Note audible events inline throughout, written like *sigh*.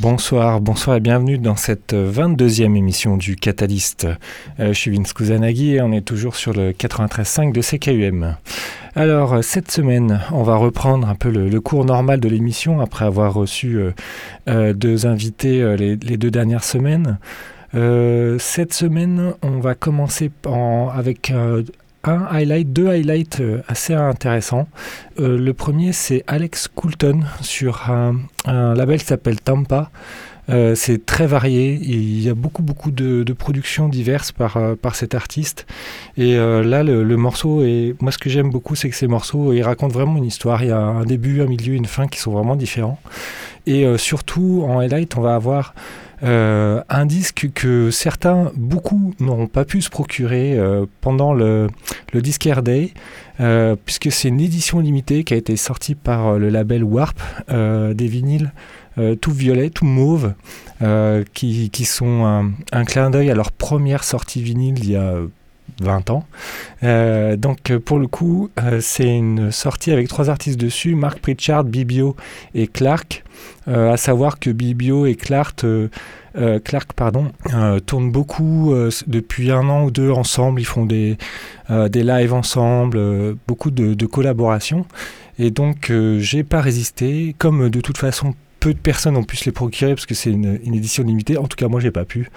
Bonsoir, bonsoir et bienvenue dans cette 22e émission du Catalyst. Euh, je suis Vince Kusanagi et on est toujours sur le 93.5 de CKUM. Alors, euh, cette semaine, on va reprendre un peu le, cours normal de l'émission après avoir reçu euh, deux invités les, deux dernières semaines. cette semaine, on va commencer avec un highlight, deux highlights euh, assez intéressants. Euh, le premier, c'est Alex Coulton sur un, label qui s'appelle Tampa. Euh, c'est très varié, il y a beaucoup beaucoup de, productions diverses par, par cet artiste. Et là, le, morceau, et moi ce que j'aime beaucoup, c'est que ces morceaux, ils racontent vraiment une histoire. Il y a un début, un milieu, une fin qui sont vraiment différents. Et surtout, en highlight, on va avoir euh, un disque que certains, beaucoup, n'auront pas pu se procurer euh, pendant le, le Discare Day, euh, puisque c'est une édition limitée qui a été sortie par le label Warp, des vinyles tout violet, tout mauve, qui, qui, sont un clin d'œil à leur première sortie vinyle il y a 20 ans. Euh, donc pour le coup, c'est une sortie avec trois artistes dessus, Mark Pritchard, Bibio et Clark. à savoir que Bibio et Clark euh, Clark pardon, euh, tourne beaucoup euh, depuis un an ou deux ensemble. Ils font des, des lives ensemble, beaucoup de, collaborations. Et donc, j'ai pas résisté. Comme de toute façon, peu de personnes ont pu se les procurer parce que c'est une, édition limitée. En tout cas, moi, j'ai pas pu.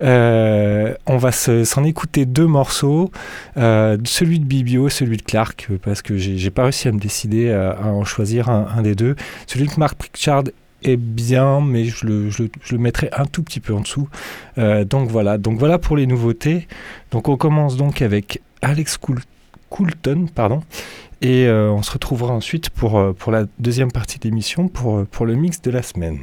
on va s'en écouter deux morceaux, celui de Bibio, celui de Clark, parce que j'ai pas réussi à me décider à, en choisir un, des deux. Celui de Mark Pritchard est bien, mais je le, mettrai un tout petit peu en dessous. Euh, donc voilà, donc voilà pour les nouveautés. Donc on commence donc avec Alex Coulton, pardon, et euh, on se retrouvera ensuite pour, euh, pour la deuxième partie de l'émission pour, pour le mix de la semaine.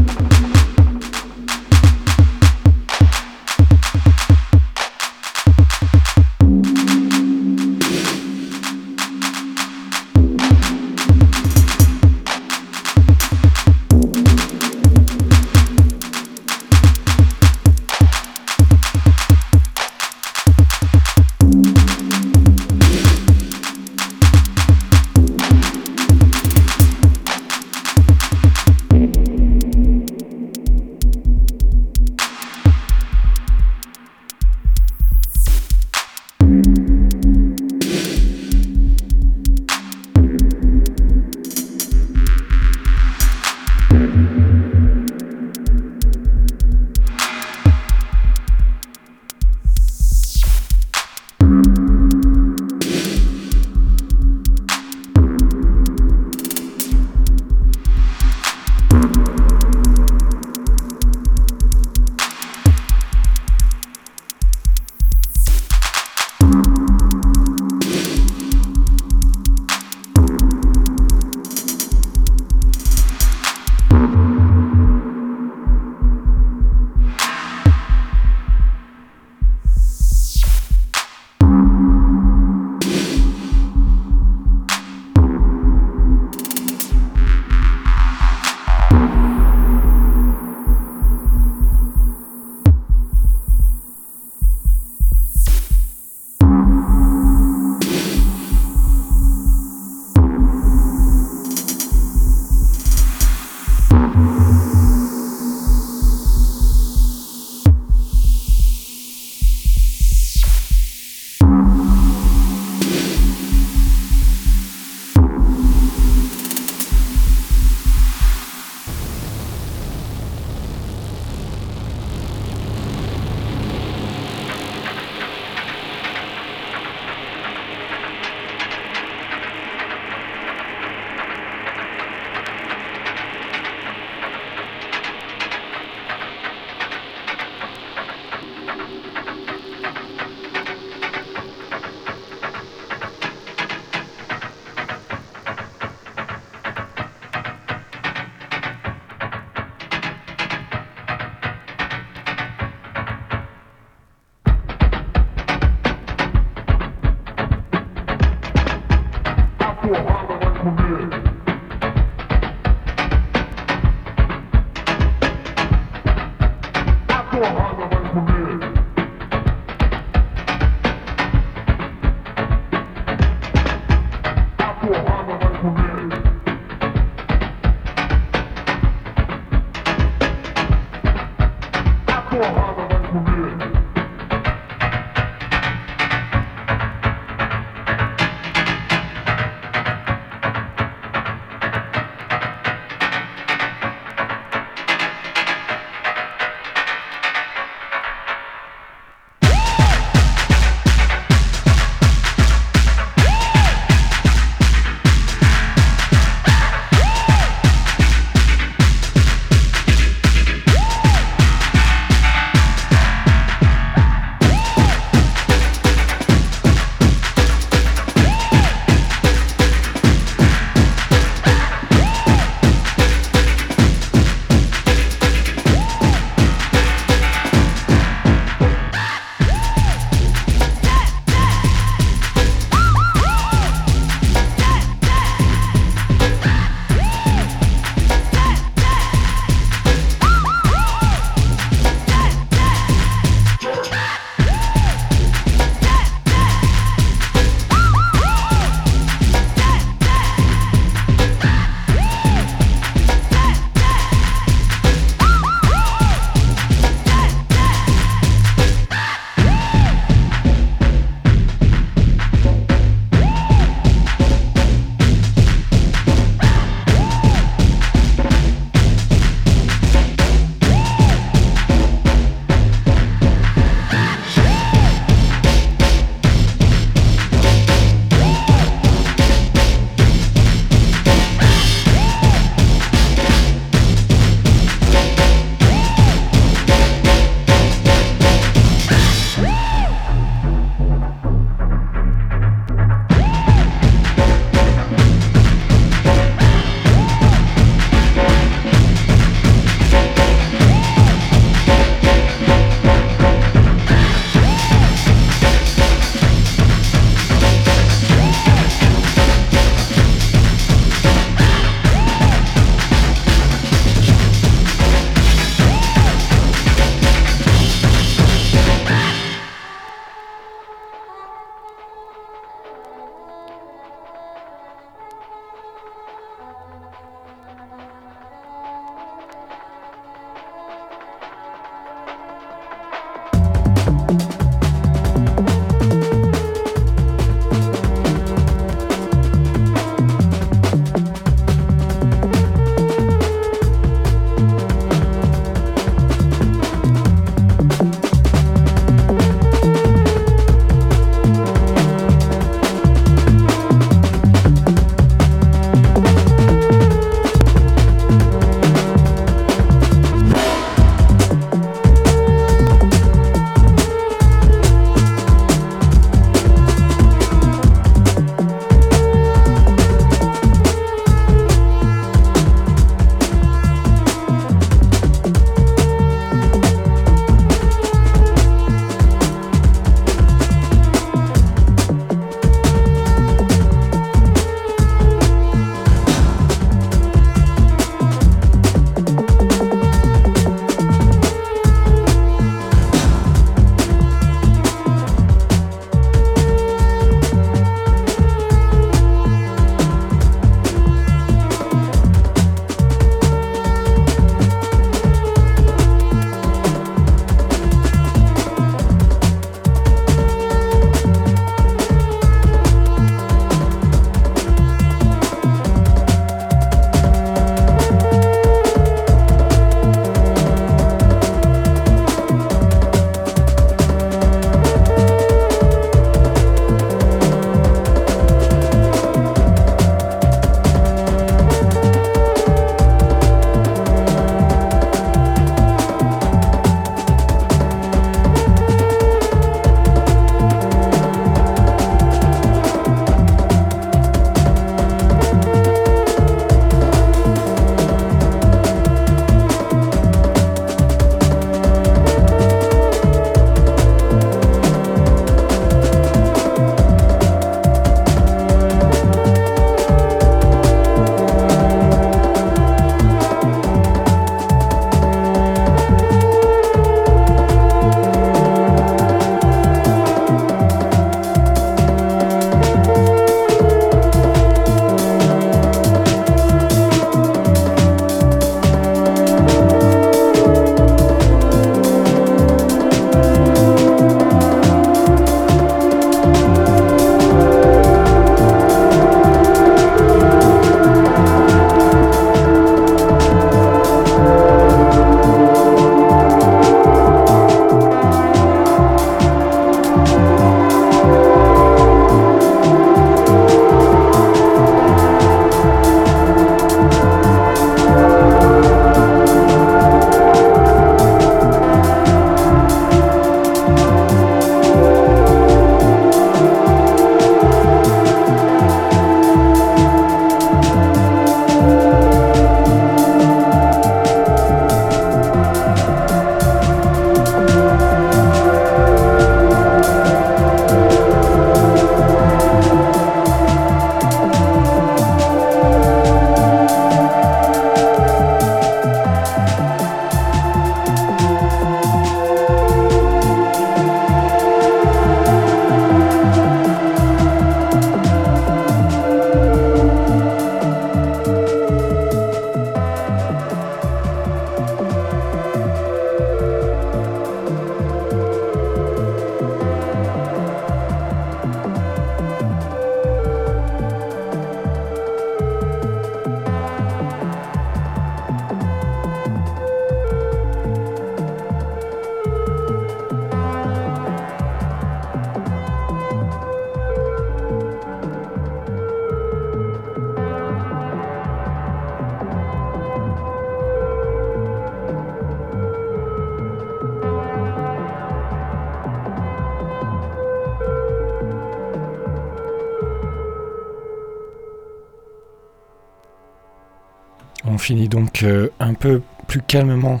Finit donc un peu plus calmement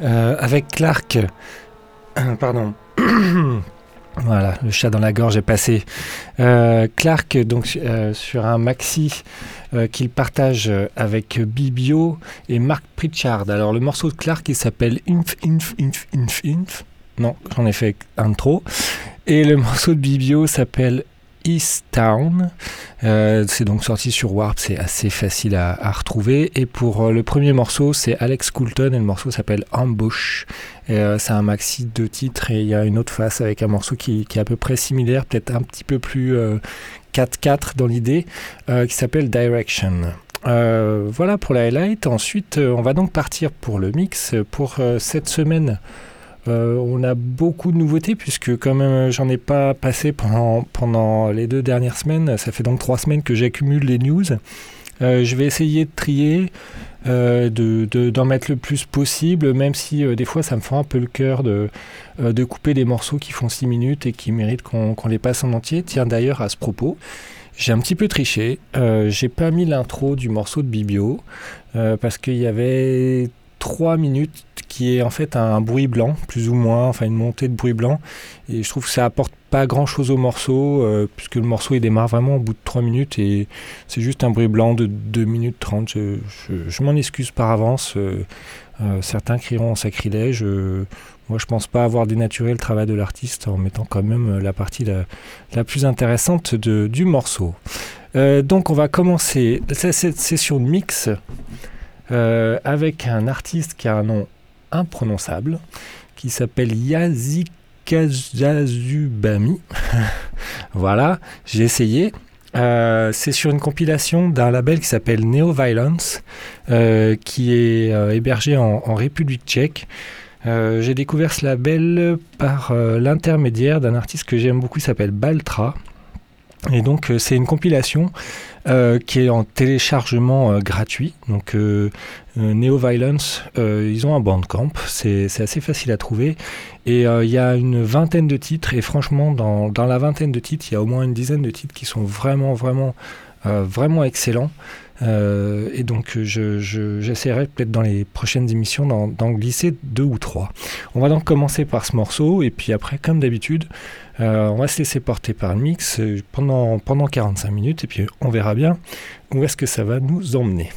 avec Clark. pardon. *coughs* Voilà, le chat dans la gorge est passé. Euh, Clark, donc euh, sur un maxi euh, qu'il partage avec Bibio et Mark Pritchard. Alors le morceau de Clark, il s'appelle Inf, Inf, Inf, Inf, Inf. Non, j'en ai fait un trop. Et le *laughs* morceau de Bibio s'appelle East Town. Euh, c'est donc sorti sur Warp, c'est assez facile à, retrouver. Et pour euh, le premier morceau, c'est Alex Coulton et le morceau s'appelle Ambush. Euh, c'est un maxi de titres et il y a une autre face avec un morceau qui, qui est à peu près similaire, peut-être un petit peu plus 4-4 dans l'idée, qui s'appelle Direction. voilà pour la highlight. Ensuite, on va donc partir pour le mix pour cette semaine. Euh, on a beaucoup de nouveautés puisque quand même j'en ai pas passé pendant, pendant les deux dernières semaines. Ça fait donc trois semaines que j'accumule les news. Euh, je vais essayer de trier, euh, d'en mettre le plus possible, même si des fois ça me fait un peu le cœur de, de couper des morceaux qui font six minutes et qui méritent qu'on les passe en entier. Tiens d'ailleurs à ce propos, j'ai un petit peu triché. j'ai pas mis l'intro du morceau de Bibio parce qu'il y avait 3 minutes qui est en fait un, bruit blanc, plus ou moins, enfin une montée de bruit blanc. Et je trouve que ça apporte pas grand chose au morceau, euh, puisque le morceau il démarre vraiment au bout de 3 minutes et c'est juste un bruit blanc de 2 minutes 30. Je, m'en excuse par avance. Euh, euh, certains crieront en sacrilège. moi, je pense pas avoir dénaturé le travail de l'artiste en mettant quand même la partie la, plus intéressante de, du morceau. donc, on va commencer cette session de mix euh, avec un artiste qui a un nom imprononçable, qui s'appelle Yazikazazubami. *laughs* voilà, j'ai essayé. Euh, c'est sur une compilation d'un label qui s'appelle Neo Violence, euh, qui est hébergé en, en, République tchèque. j'ai découvert ce label par l'intermédiaire d'un artiste que j'aime beaucoup, qui s'appelle Baltra. Et donc c'est une compilation euh, qui est en téléchargement euh, gratuit. Donc euh, Neo Violence, ils ont un bandcamp, c'est assez facile à trouver. Et il y a une vingtaine de titres, et franchement, dans, dans, la vingtaine de titres, il y a au moins une dizaine de titres qui sont vraiment, vraiment, vraiment excellents. et donc j'essaierai peut-être dans les prochaines émissions d'en glisser deux ou trois. On va donc commencer par ce morceau, et puis après, comme d'habitude, euh, on va se laisser porter par le mix euh, pendant, pendant 45 minutes et puis on verra bien où est-ce que ça va nous emmener.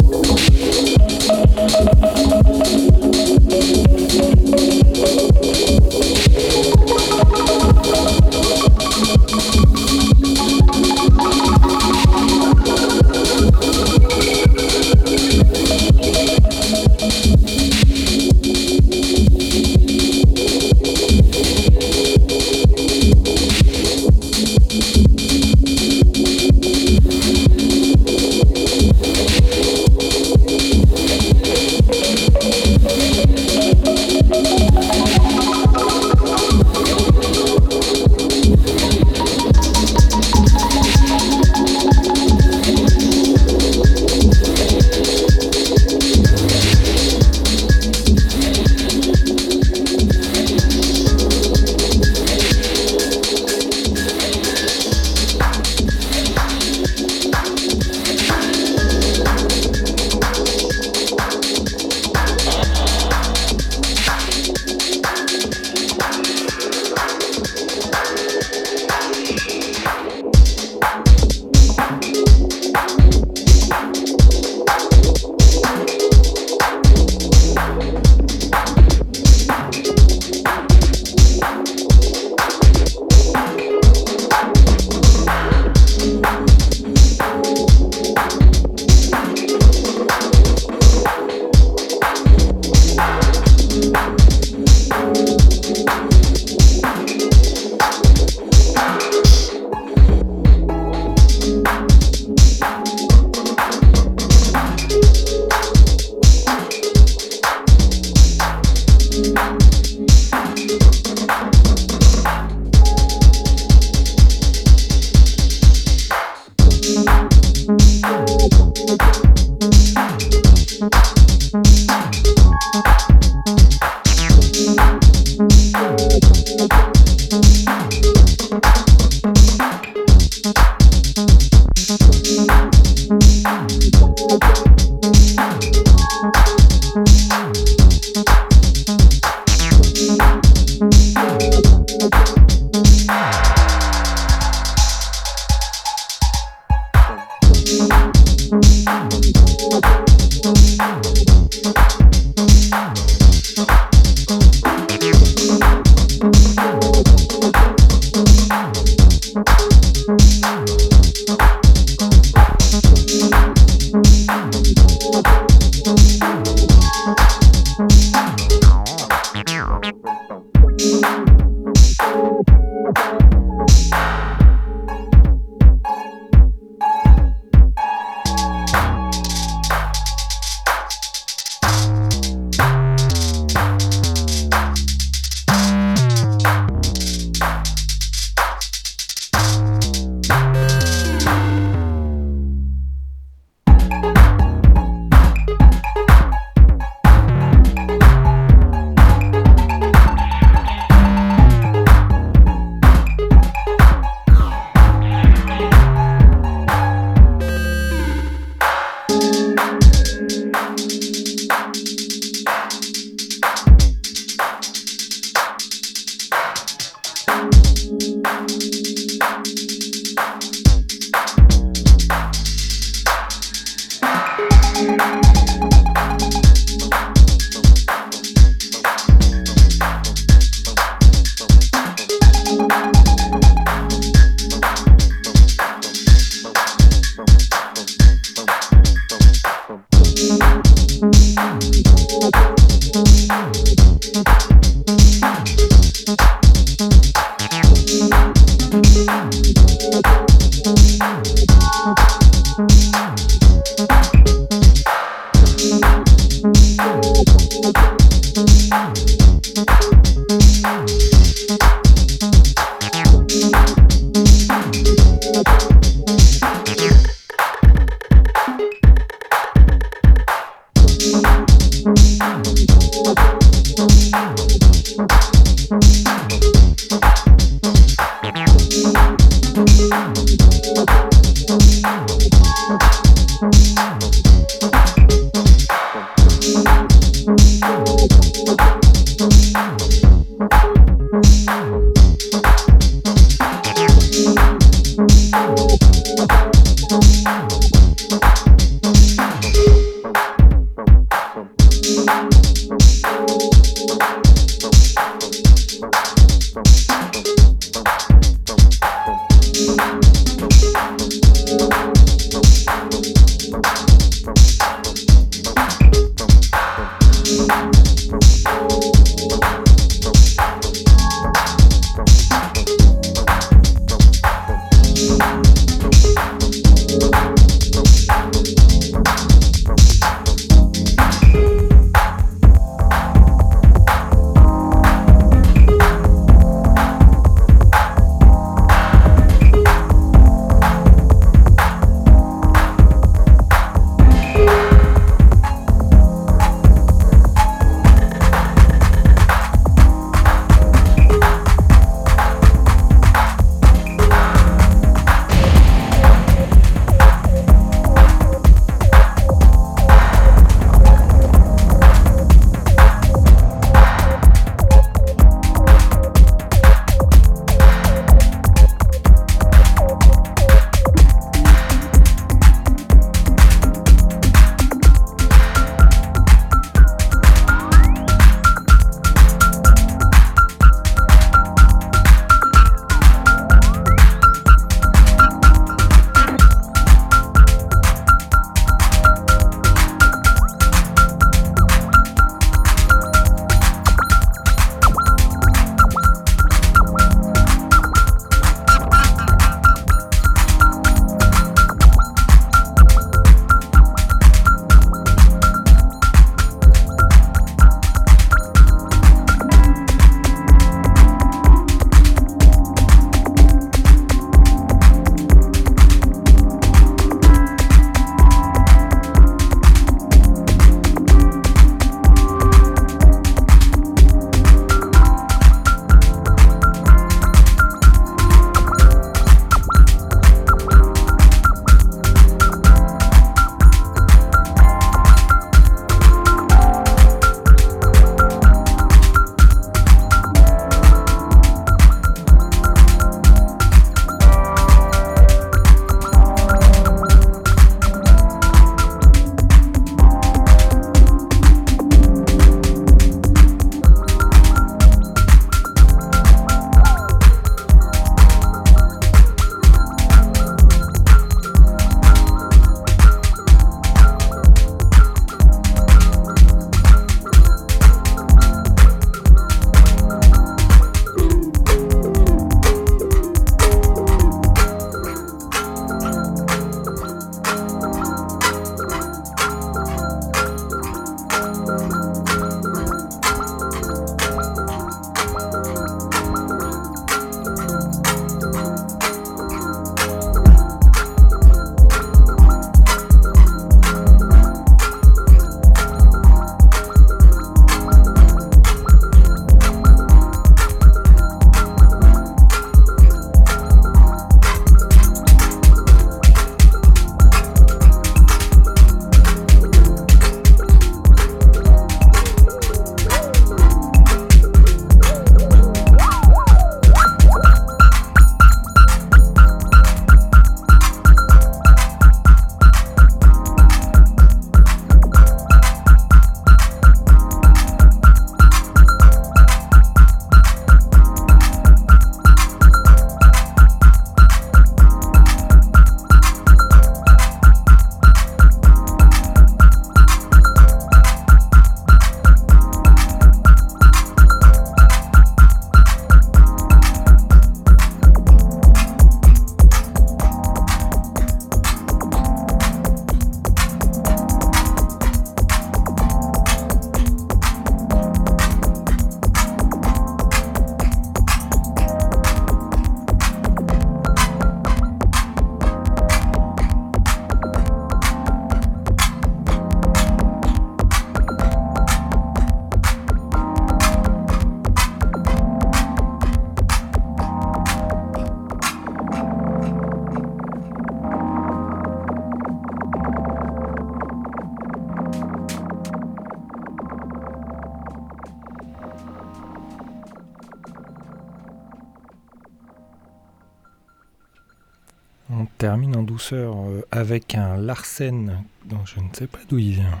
Larsen dont je ne sais pas d'où il vient.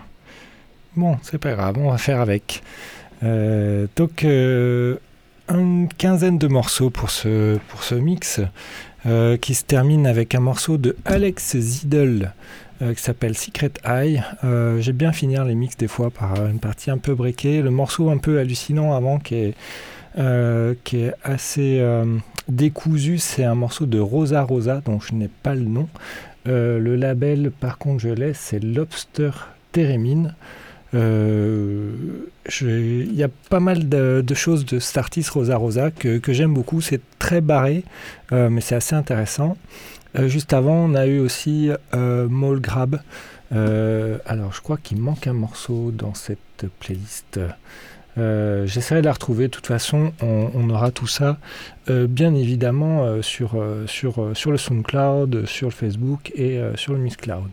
Bon, c'est pas grave, on va faire avec. donc, une quinzaine de morceaux pour ce, pour ce mix qui se termine avec un morceau de Alex Zidel qui s'appelle Secret Eye. J'aime bien finir les mix des fois par une partie un peu breakée. Le morceau un peu hallucinant avant qui est euh, qui est assez euh, décousu. C'est un morceau de Rosa Rosa, dont je n'ai pas le nom. Euh, le label, par contre, je l'ai, c'est Lobster Theremin. Il y a pas mal de, choses de Startis Rosa Rosa que, que j'aime beaucoup. C'est très barré, mais c'est assez intéressant. juste avant, on a eu aussi Mole Grab. alors, je crois qu'il manque un morceau dans cette playlist. Euh, j'essaierai de la retrouver. De toute façon, on, aura tout ça, euh, bien évidemment, euh, sur, sur, sur le SoundCloud, sur le Facebook et sur le Miss Cloud.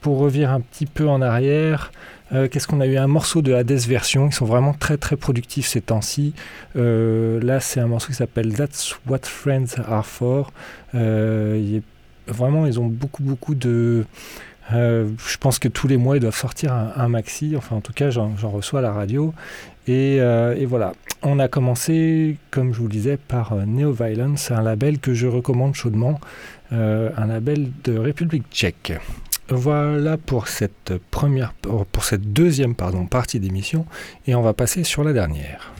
pour revenir un petit peu en arrière, qu'est-ce qu'on a eu? Un morceau de Hades version. Ils sont vraiment très très productifs ces temps-ci. là, c'est un morceau qui s'appelle That's What Friends Are For. vraiment, ils ont beaucoup beaucoup de euh, je pense que tous les mois, ils doivent sortir un, maxi. Enfin, en tout cas, j'en reçois à la radio. Euh, et, voilà. On a commencé, comme je vous le disais, par euh, Neo Violence, un label que je recommande chaudement, un label de République tchèque. Voilà pour cette première, pour cette deuxième pardon, partie d'émission, et on va passer sur la dernière.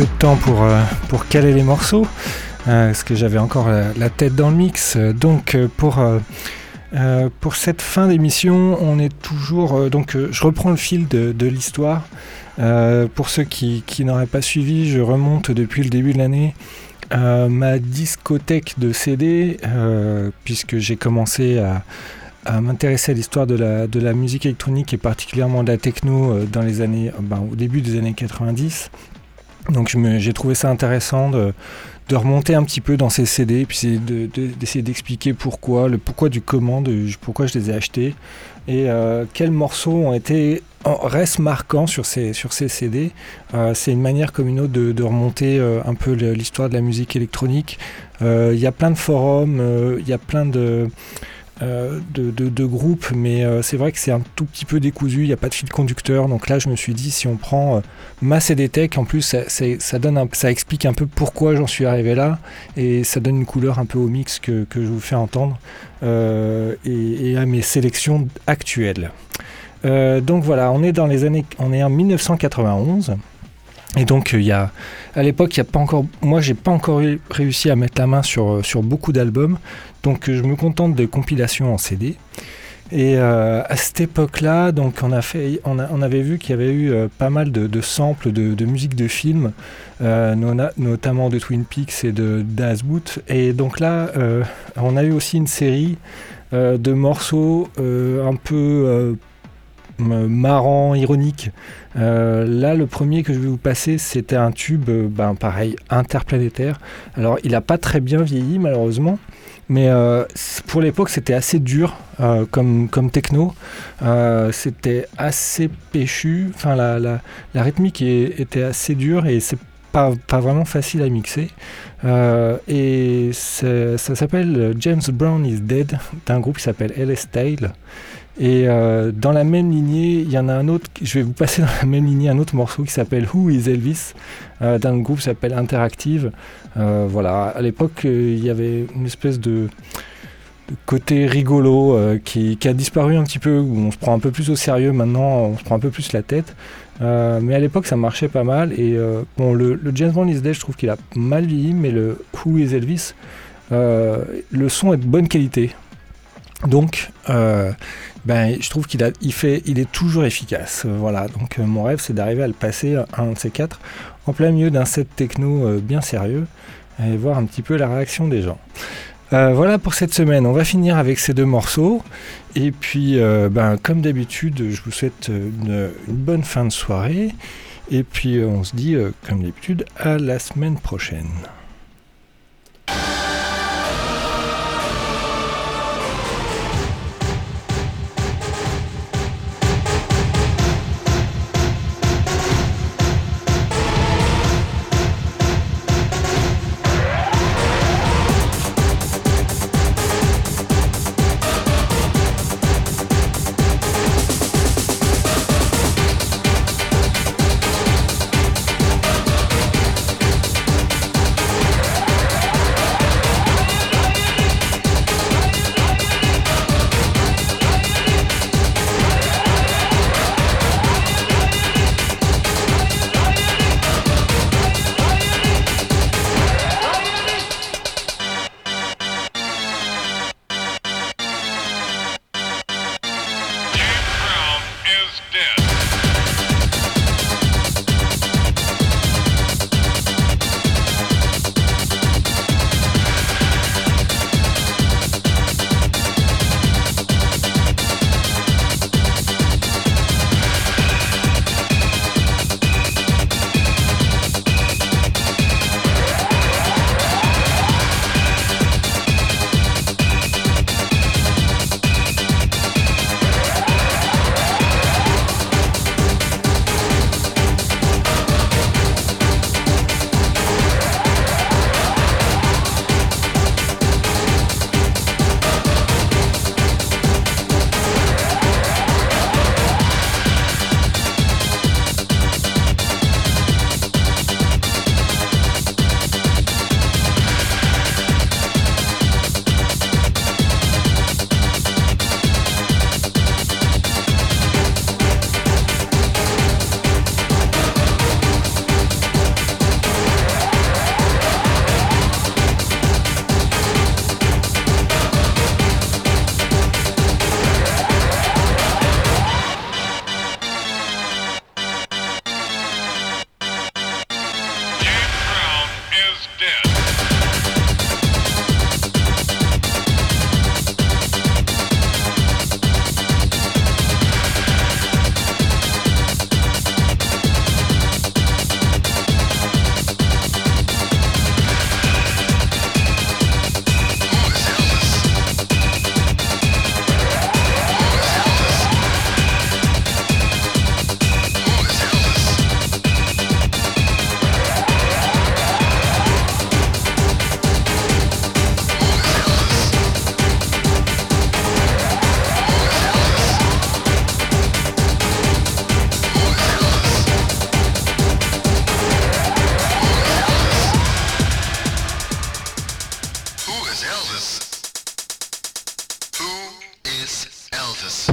De temps pour, euh, pour caler les morceaux, euh, parce que j'avais encore la, tête dans le mix. Donc euh, pour, pour cette fin d'émission, on est toujours... donc je reprends le fil de, de l'histoire. pour ceux qui, qui n'auraient pas suivi, je remonte depuis le début de l'année ma discothèque de CD, puisque j'ai commencé à, à m'intéresser à l'histoire de la, de la musique électronique et particulièrement de la techno dans les années, ben, au début des années 90. Donc j'ai trouvé ça intéressant de, remonter un petit peu dans ces CD, puis d'essayer d'expliquer pourquoi, le pourquoi du comment, pourquoi je les ai achetés, et euh, quels morceaux ont été restent marquants sur ces, sur ces CD. Euh, c'est une manière comme une autre de, remonter euh, un peu l'histoire de la musique électronique. Il y a plein de forums, il y a plein de... Euh, de, de, groupes, mais euh, c'est vrai que c'est un tout petit peu décousu, il n'y a pas de fil conducteur. Donc là, je me suis dit, si on prend euh, ma CDTech, en plus, ça, donne ça explique un peu pourquoi j'en suis arrivé là, et ça donne une couleur un peu au mix que, que je vous fais entendre, et, à mes sélections actuelles. donc voilà, on est dans les années, on est en 1991. Et donc il y a, à l'époque, il y a pas encore, moi j'ai pas encore réussi à mettre la main sur, sur beaucoup d'albums. Donc je me contente de compilations en CD. Et euh, à cette époque-là, donc on, a fait, on, avait vu qu'il y avait eu euh, pas mal de, samples de, musique de films, euh, notamment de Twin Peaks et de d'Azboot. Et donc là, on a eu aussi une série de morceaux un peu marrants, ironiques. là, le premier que je vais vous passer, c'était un tube, ben, pareil, interplanétaire. Alors, il n'a pas très bien vieilli, malheureusement. Mais euh, pour l'époque, c'était assez dur euh, comme, comme techno. Euh, c'était assez péchu. Enfin, la, la, rythmique était assez dure et c'est pas, pas vraiment facile à mixer. et ça s'appelle James Brown is Dead d'un groupe qui s'appelle LS Tale. Et dans la même lignée, il y en a un autre, je vais vous passer dans la même lignée un autre morceau qui s'appelle Who is Elvis, d'un groupe qui s'appelle Interactive. Euh, voilà, à l'époque, euh, il y avait une espèce de, côté rigolo euh, qui, a disparu un petit peu, où on se prend un peu plus au sérieux maintenant, on se prend un peu plus la tête. mais à l'époque, ça marchait pas mal. Et bon, le, James Bond is Dead, je trouve qu'il a mal vieilli, mais le Who is Elvis, le son est de bonne qualité. Donc, euh, ben, je trouve qu'il il fait, il est toujours efficace. Euh, voilà. Donc, euh, mon rêve, c'est d'arriver à le passer un de ces quatre en plein milieu d'un set techno euh, bien sérieux et voir un petit peu la réaction des gens. Voilà pour cette semaine. On va finir avec ces deux morceaux. Et puis, ben, comme d'habitude, je vous souhaite une, bonne fin de soirée. Et puis, on se dit, comme d'habitude, à la semaine prochaine. Is Elvis? Who is Elvis?